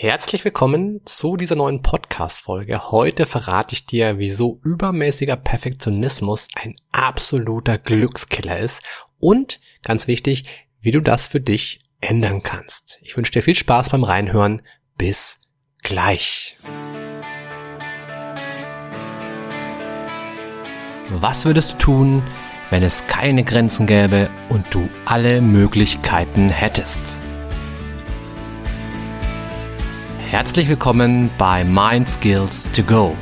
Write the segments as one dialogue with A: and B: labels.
A: Herzlich willkommen zu dieser neuen Podcast-Folge. Heute verrate ich dir, wieso übermäßiger Perfektionismus ein absoluter Glückskiller ist und, ganz wichtig, wie du das für dich ändern kannst. Ich wünsche dir viel Spaß beim Reinhören. Bis gleich. Was würdest du tun, wenn es keine Grenzen gäbe und du alle Möglichkeiten hättest? Herzlich willkommen bei Mind Skills to Go,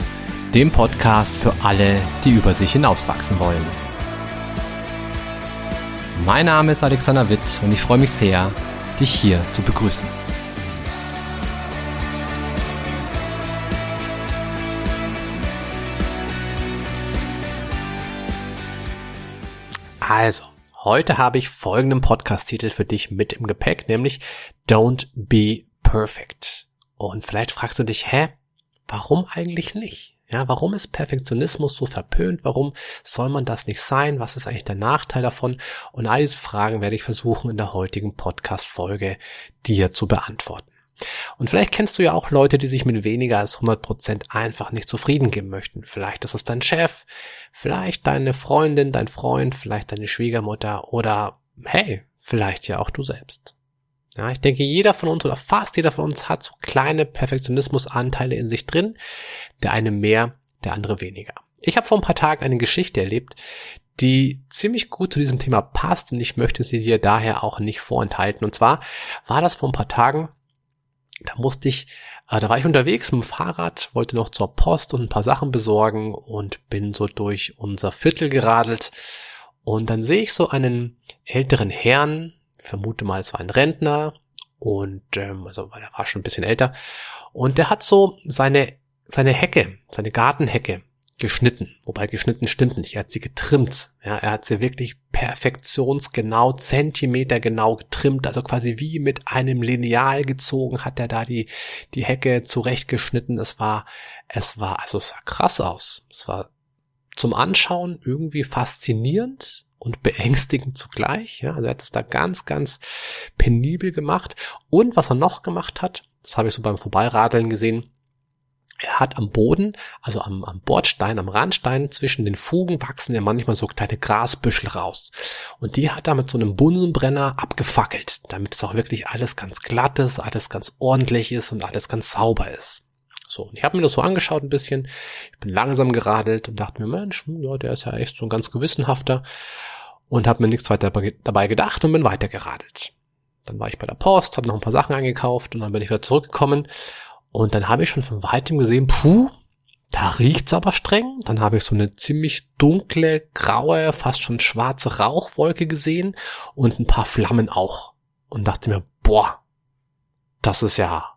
A: dem Podcast für alle, die über sich hinauswachsen wollen. Mein Name ist Alexander Witt und ich freue mich sehr, dich hier zu begrüßen. Also, heute habe ich folgenden Podcast-Titel für dich mit im Gepäck, nämlich Don't Be Perfect. Und vielleicht fragst du dich, hä, warum eigentlich nicht? Ja, warum ist Perfektionismus so verpönt? Warum soll man das nicht sein? Was ist eigentlich der Nachteil davon? Und all diese Fragen werde ich versuchen in der heutigen Podcast-Folge dir zu beantworten. Und vielleicht kennst du ja auch Leute, die sich mit weniger als 100 Prozent einfach nicht zufrieden geben möchten. Vielleicht ist es dein Chef, vielleicht deine Freundin, dein Freund, vielleicht deine Schwiegermutter oder hey, vielleicht ja auch du selbst. Ja, ich denke, jeder von uns oder fast jeder von uns hat so kleine Perfektionismusanteile in sich drin. Der eine mehr, der andere weniger. Ich habe vor ein paar Tagen eine Geschichte erlebt, die ziemlich gut zu diesem Thema passt und ich möchte sie dir daher auch nicht vorenthalten. Und zwar war das vor ein paar Tagen, da musste ich, äh, da war ich unterwegs mit dem Fahrrad, wollte noch zur Post und ein paar Sachen besorgen und bin so durch unser Viertel geradelt. Und dann sehe ich so einen älteren Herrn, vermute mal, es war ein Rentner und ähm, also weil er war schon ein bisschen älter. Und der hat so seine seine Hecke, seine Gartenhecke geschnitten, wobei geschnitten stimmt nicht, er hat sie getrimmt, ja, er hat sie wirklich perfektionsgenau, Zentimeter genau getrimmt, also quasi wie mit einem Lineal gezogen hat er da die die Hecke zurechtgeschnitten. Es war es war also es sah krass aus. Es war zum Anschauen irgendwie faszinierend, und beängstigend zugleich. Ja, also er hat das da ganz, ganz penibel gemacht. Und was er noch gemacht hat, das habe ich so beim Vorbeiradeln gesehen, er hat am Boden, also am, am Bordstein, am Randstein zwischen den Fugen wachsen ja manchmal so kleine Grasbüschel raus. Und die hat er mit so einem Bunsenbrenner abgefackelt, damit es auch wirklich alles ganz glatt ist, alles ganz ordentlich ist und alles ganz sauber ist. So, und ich habe mir das so angeschaut ein bisschen. Ich bin langsam geradelt und dachte mir, Mensch, hm, ja, der ist ja echt so ein ganz gewissenhafter. Und habe mir nichts weiter dabei gedacht und bin weiter geradelt. Dann war ich bei der Post, habe noch ein paar Sachen eingekauft und dann bin ich wieder zurückgekommen. Und dann habe ich schon von weitem gesehen, puh, da riecht's aber streng. Dann habe ich so eine ziemlich dunkle, graue, fast schon schwarze Rauchwolke gesehen und ein paar Flammen auch. Und dachte mir, boah, das ist ja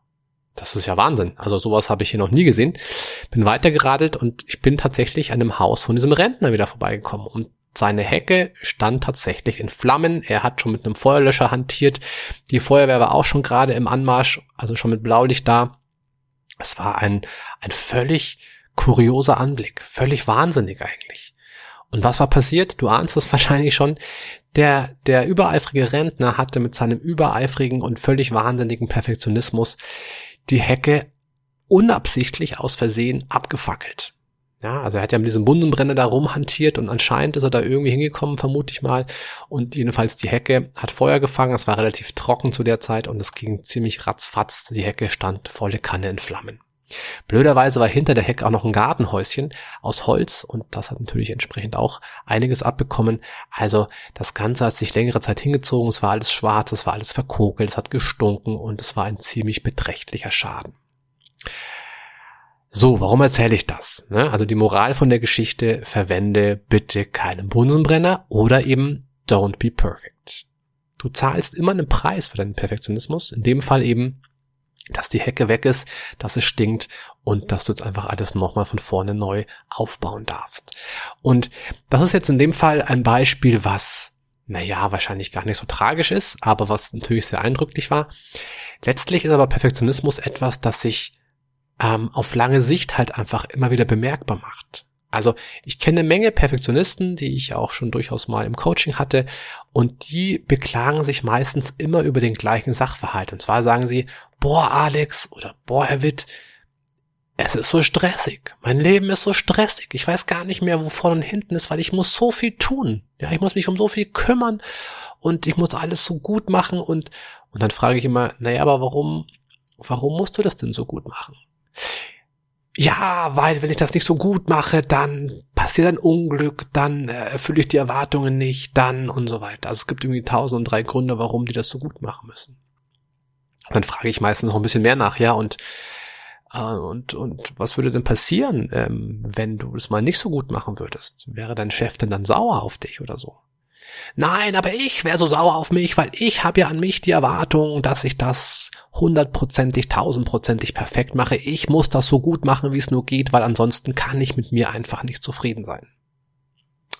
A: das ist ja Wahnsinn. Also sowas habe ich hier noch nie gesehen. Bin weitergeradelt und ich bin tatsächlich an dem Haus von diesem Rentner wieder vorbeigekommen. Und seine Hecke stand tatsächlich in Flammen. Er hat schon mit einem Feuerlöscher hantiert. Die Feuerwehr war auch schon gerade im Anmarsch, also schon mit Blaulicht da. Es war ein, ein völlig kurioser Anblick. Völlig wahnsinnig eigentlich. Und was war passiert? Du ahnst es wahrscheinlich schon. Der, der übereifrige Rentner hatte mit seinem übereifrigen und völlig wahnsinnigen Perfektionismus die Hecke unabsichtlich aus Versehen abgefackelt. Ja, also er hat ja mit diesem Bunsenbrenner da rumhantiert und anscheinend ist er da irgendwie hingekommen, vermute ich mal. Und jedenfalls die Hecke hat Feuer gefangen, es war relativ trocken zu der Zeit und es ging ziemlich ratzfatz. Die Hecke stand volle Kanne in Flammen. Blöderweise war hinter der Hecke auch noch ein Gartenhäuschen aus Holz und das hat natürlich entsprechend auch einiges abbekommen. Also das Ganze hat sich längere Zeit hingezogen, es war alles schwarz, es war alles verkokelt, es hat gestunken und es war ein ziemlich beträchtlicher Schaden. So, warum erzähle ich das? Ne? Also die Moral von der Geschichte, verwende bitte keinen Bunsenbrenner oder eben don't be perfect. Du zahlst immer einen Preis für deinen Perfektionismus, in dem Fall eben dass die Hecke weg ist, dass es stinkt und dass du jetzt einfach alles nochmal von vorne neu aufbauen darfst. Und das ist jetzt in dem Fall ein Beispiel, was, naja, wahrscheinlich gar nicht so tragisch ist, aber was natürlich sehr eindrücklich war. Letztlich ist aber Perfektionismus etwas, das sich ähm, auf lange Sicht halt einfach immer wieder bemerkbar macht. Also ich kenne eine Menge Perfektionisten, die ich auch schon durchaus mal im Coaching hatte, und die beklagen sich meistens immer über den gleichen Sachverhalt. Und zwar sagen sie, boah, Alex oder boah, Herr Witt, es ist so stressig. Mein Leben ist so stressig. Ich weiß gar nicht mehr, wo vorne und hinten ist, weil ich muss so viel tun. Ja, ich muss mich um so viel kümmern und ich muss alles so gut machen und, und dann frage ich immer, naja, aber warum, warum musst du das denn so gut machen? Ja, weil wenn ich das nicht so gut mache, dann passiert ein Unglück, dann äh, erfülle ich die Erwartungen nicht, dann und so weiter. Also es gibt irgendwie tausend und drei Gründe, warum die das so gut machen müssen. dann frage ich meistens noch ein bisschen mehr nach, ja, und äh, und, und was würde denn passieren, ähm, wenn du es mal nicht so gut machen würdest? Wäre dein Chef denn dann sauer auf dich oder so? Nein, aber ich wäre so sauer auf mich, weil ich habe ja an mich die Erwartung, dass ich das hundertprozentig, tausendprozentig perfekt mache. Ich muss das so gut machen, wie es nur geht, weil ansonsten kann ich mit mir einfach nicht zufrieden sein.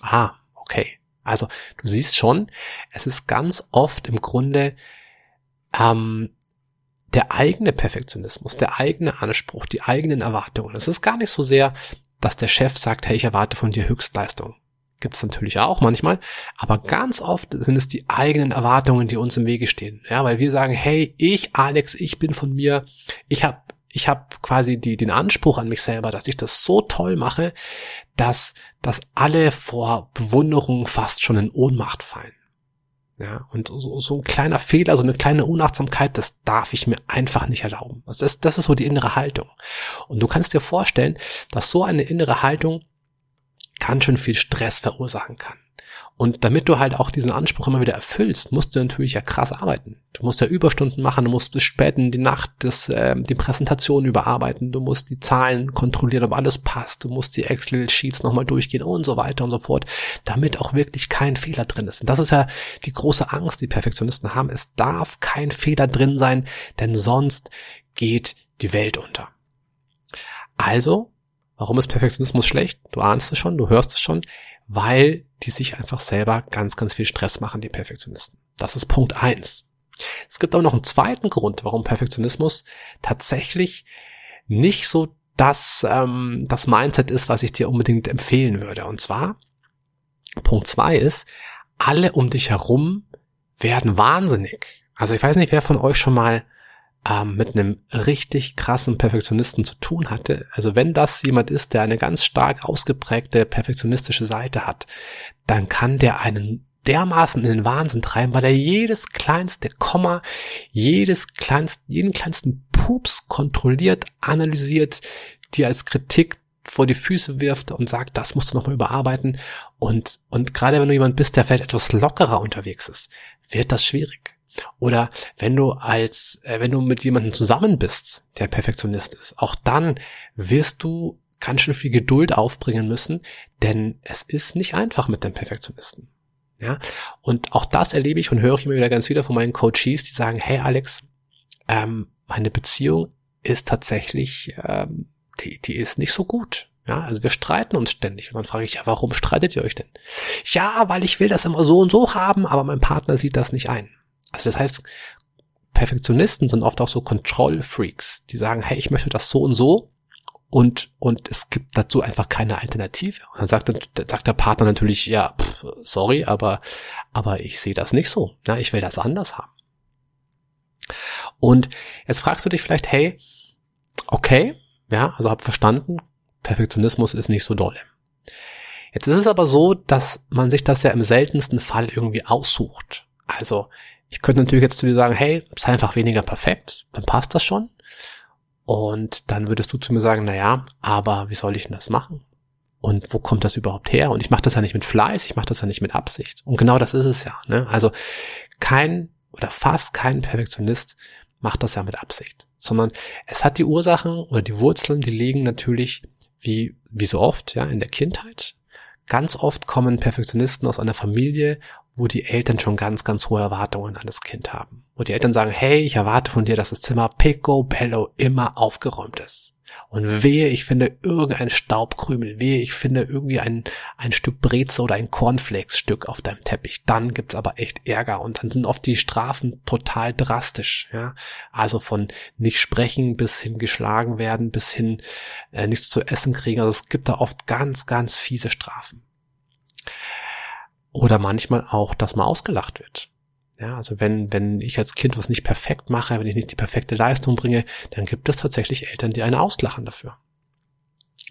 A: Ah, okay. Also du siehst schon, es ist ganz oft im Grunde ähm, der eigene Perfektionismus, der eigene Anspruch, die eigenen Erwartungen. Es ist gar nicht so sehr, dass der Chef sagt, hey, ich erwarte von dir Höchstleistung. Gibt es natürlich auch manchmal, aber ganz oft sind es die eigenen Erwartungen, die uns im Wege stehen. Ja, weil wir sagen, hey, ich, Alex, ich bin von mir, ich habe ich hab quasi die, den Anspruch an mich selber, dass ich das so toll mache, dass, dass alle vor Bewunderung fast schon in Ohnmacht fallen. Ja, und so, so ein kleiner Fehler, so eine kleine Unachtsamkeit, das darf ich mir einfach nicht erlauben. Also das, das ist so die innere Haltung. Und du kannst dir vorstellen, dass so eine innere Haltung ganz schön viel Stress verursachen kann. Und damit du halt auch diesen Anspruch immer wieder erfüllst, musst du natürlich ja krass arbeiten. Du musst ja Überstunden machen, du musst bis spät in die Nacht das, äh, die Präsentation überarbeiten, du musst die Zahlen kontrollieren, ob alles passt, du musst die Excel-Sheets nochmal durchgehen und so weiter und so fort, damit auch wirklich kein Fehler drin ist. Und das ist ja die große Angst, die Perfektionisten haben. Es darf kein Fehler drin sein, denn sonst geht die Welt unter. Also, warum ist Perfektionismus schlecht? Du ahnst es schon, du hörst es schon weil die sich einfach selber ganz, ganz viel Stress machen, die Perfektionisten. Das ist Punkt eins. Es gibt aber noch einen zweiten Grund, warum Perfektionismus tatsächlich nicht so das, ähm, das Mindset ist, was ich dir unbedingt empfehlen würde. Und zwar, Punkt zwei ist, alle um dich herum werden wahnsinnig. Also ich weiß nicht, wer von euch schon mal ähm, mit einem richtig krassen Perfektionisten zu tun hatte, also wenn das jemand ist, der eine ganz stark ausgeprägte perfektionistische Seite hat, dann kann der einen dermaßen in den Wahnsinn treiben, weil er jedes kleinste Komma, jedes kleinst, jeden kleinsten Pups kontrolliert, analysiert, die als Kritik vor die Füße wirft und sagt, das musst du nochmal überarbeiten. Und, und gerade wenn du jemand bist, der vielleicht etwas lockerer unterwegs ist, wird das schwierig. Oder wenn du als, äh, wenn du mit jemandem zusammen bist, der Perfektionist ist, auch dann wirst du ganz schön viel Geduld aufbringen müssen, denn es ist nicht einfach mit dem Perfektionisten. Ja, und auch das erlebe ich und höre ich immer wieder ganz wieder von meinen Coaches, die sagen, hey Alex, ähm, meine Beziehung ist tatsächlich, ähm, die, die ist nicht so gut. Ja, also wir streiten uns ständig. Und dann frage ich, ja, warum streitet ihr euch denn? Ja, weil ich will das immer so und so haben, aber mein Partner sieht das nicht ein. Also das heißt, Perfektionisten sind oft auch so Control-Freaks, die sagen, hey, ich möchte das so und so und, und es gibt dazu einfach keine Alternative. Und dann sagt, sagt der Partner natürlich, ja, pff, sorry, aber, aber ich sehe das nicht so. Ja, ich will das anders haben. Und jetzt fragst du dich vielleicht, hey, okay, ja, also hab verstanden, Perfektionismus ist nicht so dolle. Jetzt ist es aber so, dass man sich das ja im seltensten Fall irgendwie aussucht. Also ich könnte natürlich jetzt zu dir sagen, hey, sei einfach weniger perfekt, dann passt das schon. Und dann würdest du zu mir sagen, na ja, aber wie soll ich denn das machen? Und wo kommt das überhaupt her? Und ich mache das ja nicht mit Fleiß, ich mache das ja nicht mit Absicht. Und genau das ist es ja. Ne? Also kein oder fast kein Perfektionist macht das ja mit Absicht, sondern es hat die Ursachen oder die Wurzeln, die liegen natürlich wie wie so oft ja in der Kindheit. Ganz oft kommen Perfektionisten aus einer Familie, wo die Eltern schon ganz, ganz hohe Erwartungen an das Kind haben. Wo die Eltern sagen, hey, ich erwarte von dir, dass das Zimmer picobello immer aufgeräumt ist. Und wehe, ich finde irgendein Staubkrümel, wehe, ich finde irgendwie ein, ein Stück Breze oder ein Cornflakes-Stück auf deinem Teppich. Dann gibt's aber echt Ärger und dann sind oft die Strafen total drastisch, ja. Also von nicht sprechen bis hin geschlagen werden, bis hin äh, nichts zu essen kriegen. Also es gibt da oft ganz, ganz fiese Strafen. Oder manchmal auch, dass man ausgelacht wird. Ja, also wenn, wenn ich als Kind was nicht perfekt mache, wenn ich nicht die perfekte Leistung bringe, dann gibt es tatsächlich Eltern, die einen auslachen dafür.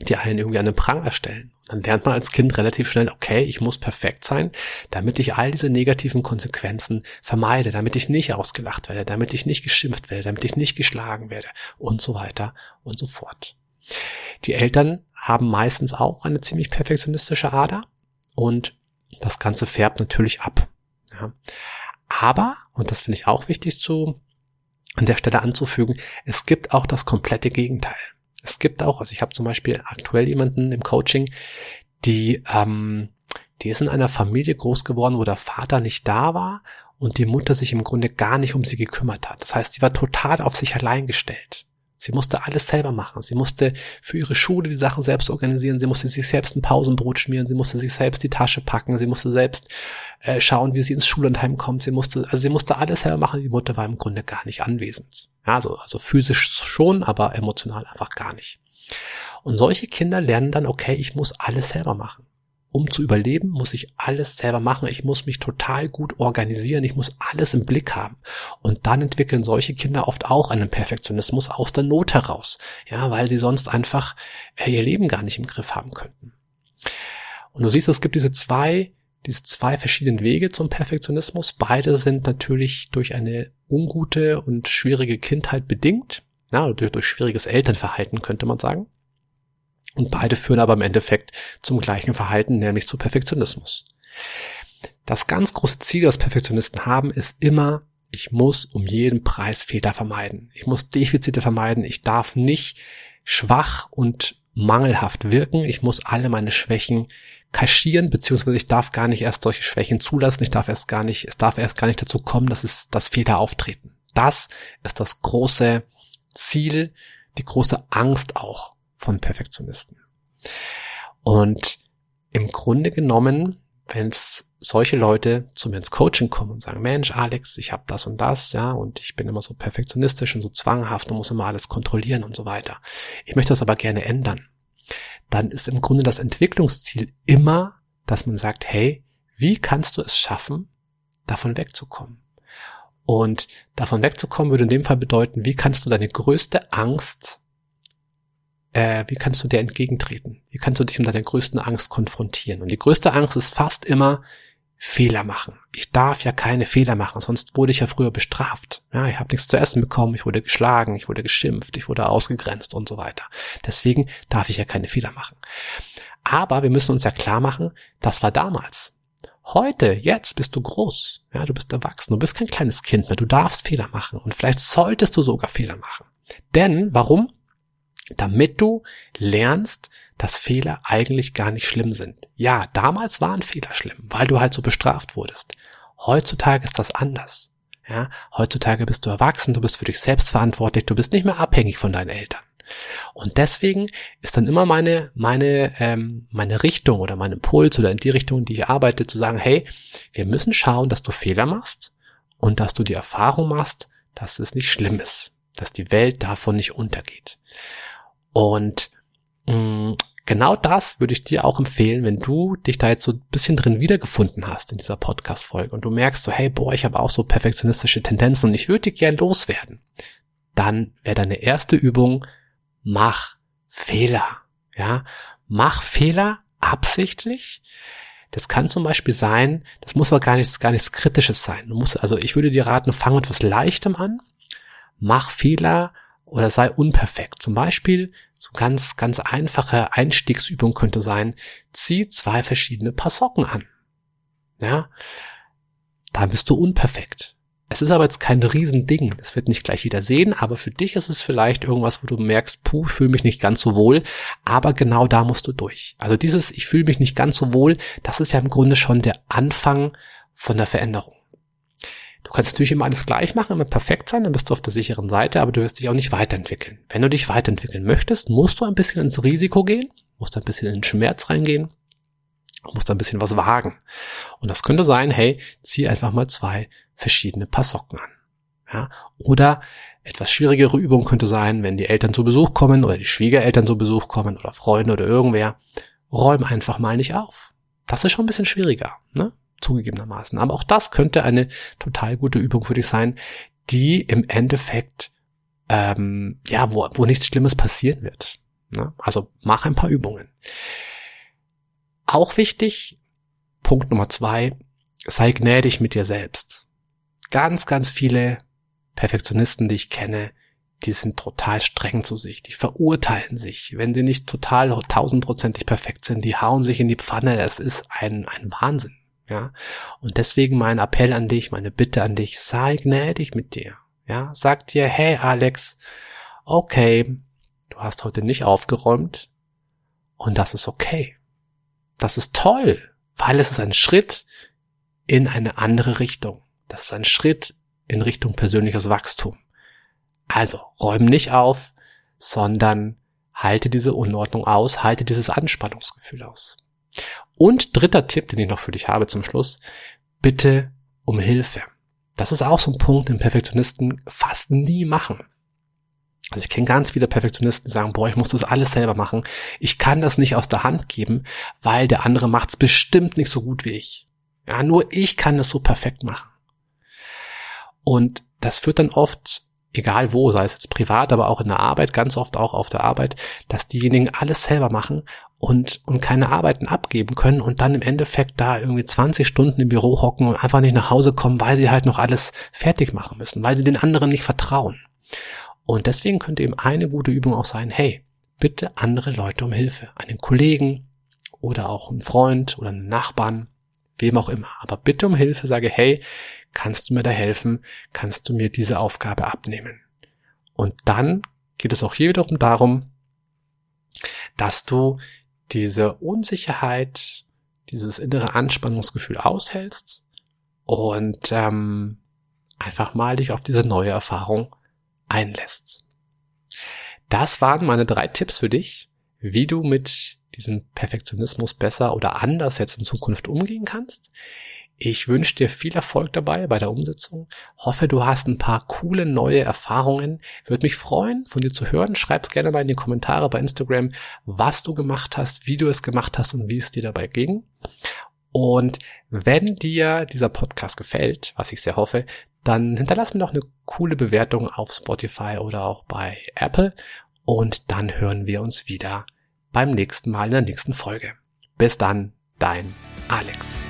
A: Die einen irgendwie an den Pranger stellen. Dann lernt man als Kind relativ schnell, okay, ich muss perfekt sein, damit ich all diese negativen Konsequenzen vermeide, damit ich nicht ausgelacht werde, damit ich nicht geschimpft werde, damit ich nicht geschlagen werde und so weiter und so fort. Die Eltern haben meistens auch eine ziemlich perfektionistische Ader und das Ganze färbt natürlich ab. Ja. Aber, und das finde ich auch wichtig zu, an der Stelle anzufügen, es gibt auch das komplette Gegenteil. Es gibt auch, also ich habe zum Beispiel aktuell jemanden im Coaching, die, ähm, die ist in einer Familie groß geworden, wo der Vater nicht da war und die Mutter sich im Grunde gar nicht um sie gekümmert hat. Das heißt, sie war total auf sich allein gestellt. Sie musste alles selber machen. Sie musste für ihre Schule die Sachen selbst organisieren. Sie musste sich selbst ein Pausenbrot schmieren. Sie musste sich selbst die Tasche packen. Sie musste selbst äh, schauen, wie sie ins Schullandheim kommt. Sie musste, also sie musste alles selber machen. Die Mutter war im Grunde gar nicht anwesend. Ja, also, also physisch schon, aber emotional einfach gar nicht. Und solche Kinder lernen dann, okay, ich muss alles selber machen um zu überleben, muss ich alles selber machen. Ich muss mich total gut organisieren. Ich muss alles im Blick haben. Und dann entwickeln solche Kinder oft auch einen Perfektionismus aus der Not heraus. Ja, weil sie sonst einfach äh, ihr Leben gar nicht im Griff haben könnten. Und du siehst, es gibt diese zwei, diese zwei verschiedenen Wege zum Perfektionismus. Beide sind natürlich durch eine ungute und schwierige Kindheit bedingt. Ja, durch, durch schwieriges Elternverhalten könnte man sagen. Und beide führen aber im Endeffekt zum gleichen Verhalten, nämlich zu Perfektionismus. Das ganz große Ziel, das Perfektionisten haben, ist immer, ich muss um jeden Preis Fehler vermeiden. Ich muss Defizite vermeiden. Ich darf nicht schwach und mangelhaft wirken. Ich muss alle meine Schwächen kaschieren, beziehungsweise ich darf gar nicht erst solche Schwächen zulassen. Ich darf erst gar nicht, es darf erst gar nicht dazu kommen, dass es, dass Fehler auftreten. Das ist das große Ziel, die große Angst auch von Perfektionisten. Und im Grunde genommen, wenn es solche Leute zu mir ins Coaching kommen und sagen, Mensch, Alex, ich habe das und das, ja, und ich bin immer so perfektionistisch und so zwanghaft und muss immer alles kontrollieren und so weiter. Ich möchte das aber gerne ändern. Dann ist im Grunde das Entwicklungsziel immer, dass man sagt, hey, wie kannst du es schaffen, davon wegzukommen? Und davon wegzukommen würde in dem Fall bedeuten, wie kannst du deine größte Angst äh, wie kannst du der entgegentreten? Wie kannst du dich mit deiner größten Angst konfrontieren? Und die größte Angst ist fast immer Fehler machen. Ich darf ja keine Fehler machen, sonst wurde ich ja früher bestraft. Ja, ich habe nichts zu essen bekommen, ich wurde geschlagen, ich wurde geschimpft, ich wurde ausgegrenzt und so weiter. Deswegen darf ich ja keine Fehler machen. Aber wir müssen uns ja klar machen, das war damals. Heute, jetzt bist du groß. Ja, du bist erwachsen. Du bist kein kleines Kind mehr. Du darfst Fehler machen. Und vielleicht solltest du sogar Fehler machen. Denn, warum? Damit du lernst, dass Fehler eigentlich gar nicht schlimm sind. Ja, damals waren Fehler schlimm, weil du halt so bestraft wurdest. Heutzutage ist das anders. Ja, heutzutage bist du erwachsen, du bist für dich selbst verantwortlich, du bist nicht mehr abhängig von deinen Eltern. Und deswegen ist dann immer meine, meine, ähm, meine Richtung oder mein Impuls oder in die Richtung, in die ich arbeite, zu sagen, hey, wir müssen schauen, dass du Fehler machst und dass du die Erfahrung machst, dass es nicht schlimm ist, dass die Welt davon nicht untergeht. Und mh, mm, genau das würde ich dir auch empfehlen, wenn du dich da jetzt so ein bisschen drin wiedergefunden hast in dieser Podcast-Folge und du merkst so, hey, boah, ich habe auch so perfektionistische Tendenzen und ich würde die gern loswerden. Dann wäre deine erste Übung, mach Fehler. Ja, mach Fehler absichtlich. Das kann zum Beispiel sein, das muss aber gar nichts, gar nichts Kritisches sein. Du musst, also ich würde dir raten, fang mit was Leichtem an. Mach Fehler oder sei unperfekt. Zum Beispiel, so ganz, ganz einfache Einstiegsübung könnte sein, zieh zwei verschiedene Paar Socken an. Ja, da bist du unperfekt. Es ist aber jetzt kein Riesending. Das wird nicht gleich jeder sehen, aber für dich ist es vielleicht irgendwas, wo du merkst, puh, ich fühle mich nicht ganz so wohl. Aber genau da musst du durch. Also dieses, ich fühle mich nicht ganz so wohl, das ist ja im Grunde schon der Anfang von der Veränderung. Du kannst natürlich immer alles gleich machen, immer perfekt sein, dann bist du auf der sicheren Seite, aber du wirst dich auch nicht weiterentwickeln. Wenn du dich weiterentwickeln möchtest, musst du ein bisschen ins Risiko gehen, musst ein bisschen in den Schmerz reingehen, musst ein bisschen was wagen. Und das könnte sein, hey, zieh einfach mal zwei verschiedene Paar Socken an. Ja, oder etwas schwierigere Übung könnte sein, wenn die Eltern zu Besuch kommen oder die Schwiegereltern zu Besuch kommen oder Freunde oder irgendwer, räum einfach mal nicht auf. Das ist schon ein bisschen schwieriger, ne? Zugegebenermaßen. Aber auch das könnte eine total gute Übung für dich sein, die im Endeffekt ähm, ja, wo, wo nichts Schlimmes passieren wird. Ne? Also mach ein paar Übungen. Auch wichtig, Punkt Nummer zwei, sei gnädig mit dir selbst. Ganz, ganz viele Perfektionisten, die ich kenne, die sind total streng zu sich, die verurteilen sich. Wenn sie nicht total tausendprozentig perfekt sind, die hauen sich in die Pfanne. Es ist ein, ein Wahnsinn. Ja. Und deswegen mein Appell an dich, meine Bitte an dich, sei gnädig mit dir. Ja. Sag dir, hey Alex, okay, du hast heute nicht aufgeräumt und das ist okay. Das ist toll, weil es ist ein Schritt in eine andere Richtung. Das ist ein Schritt in Richtung persönliches Wachstum. Also räum nicht auf, sondern halte diese Unordnung aus, halte dieses Anspannungsgefühl aus. Und dritter Tipp, den ich noch für dich habe zum Schluss, bitte um Hilfe. Das ist auch so ein Punkt, den Perfektionisten fast nie machen. Also ich kenne ganz viele Perfektionisten, die sagen, boah, ich muss das alles selber machen. Ich kann das nicht aus der Hand geben, weil der andere macht es bestimmt nicht so gut wie ich. Ja, nur ich kann das so perfekt machen. Und das führt dann oft egal wo, sei es jetzt privat, aber auch in der Arbeit, ganz oft auch auf der Arbeit, dass diejenigen alles selber machen und, und keine Arbeiten abgeben können und dann im Endeffekt da irgendwie 20 Stunden im Büro hocken und einfach nicht nach Hause kommen, weil sie halt noch alles fertig machen müssen, weil sie den anderen nicht vertrauen. Und deswegen könnte eben eine gute Übung auch sein, hey, bitte andere Leute um Hilfe, einen Kollegen oder auch einen Freund oder einen Nachbarn, wem auch immer. Aber bitte um Hilfe, sage, hey, kannst du mir da helfen? Kannst du mir diese Aufgabe abnehmen? Und dann geht es auch hier wiederum darum, dass du diese Unsicherheit, dieses innere Anspannungsgefühl aushältst und ähm, einfach mal dich auf diese neue Erfahrung einlässt. Das waren meine drei Tipps für dich, wie du mit diesem Perfektionismus besser oder anders jetzt in Zukunft umgehen kannst. Ich wünsche dir viel Erfolg dabei bei der Umsetzung. Hoffe, du hast ein paar coole neue Erfahrungen. Würde mich freuen, von dir zu hören. Schreib's gerne mal in die Kommentare bei Instagram, was du gemacht hast, wie du es gemacht hast und wie es dir dabei ging. Und wenn dir dieser Podcast gefällt, was ich sehr hoffe, dann hinterlass mir doch eine coole Bewertung auf Spotify oder auch bei Apple. Und dann hören wir uns wieder beim nächsten Mal in der nächsten Folge. Bis dann, dein Alex.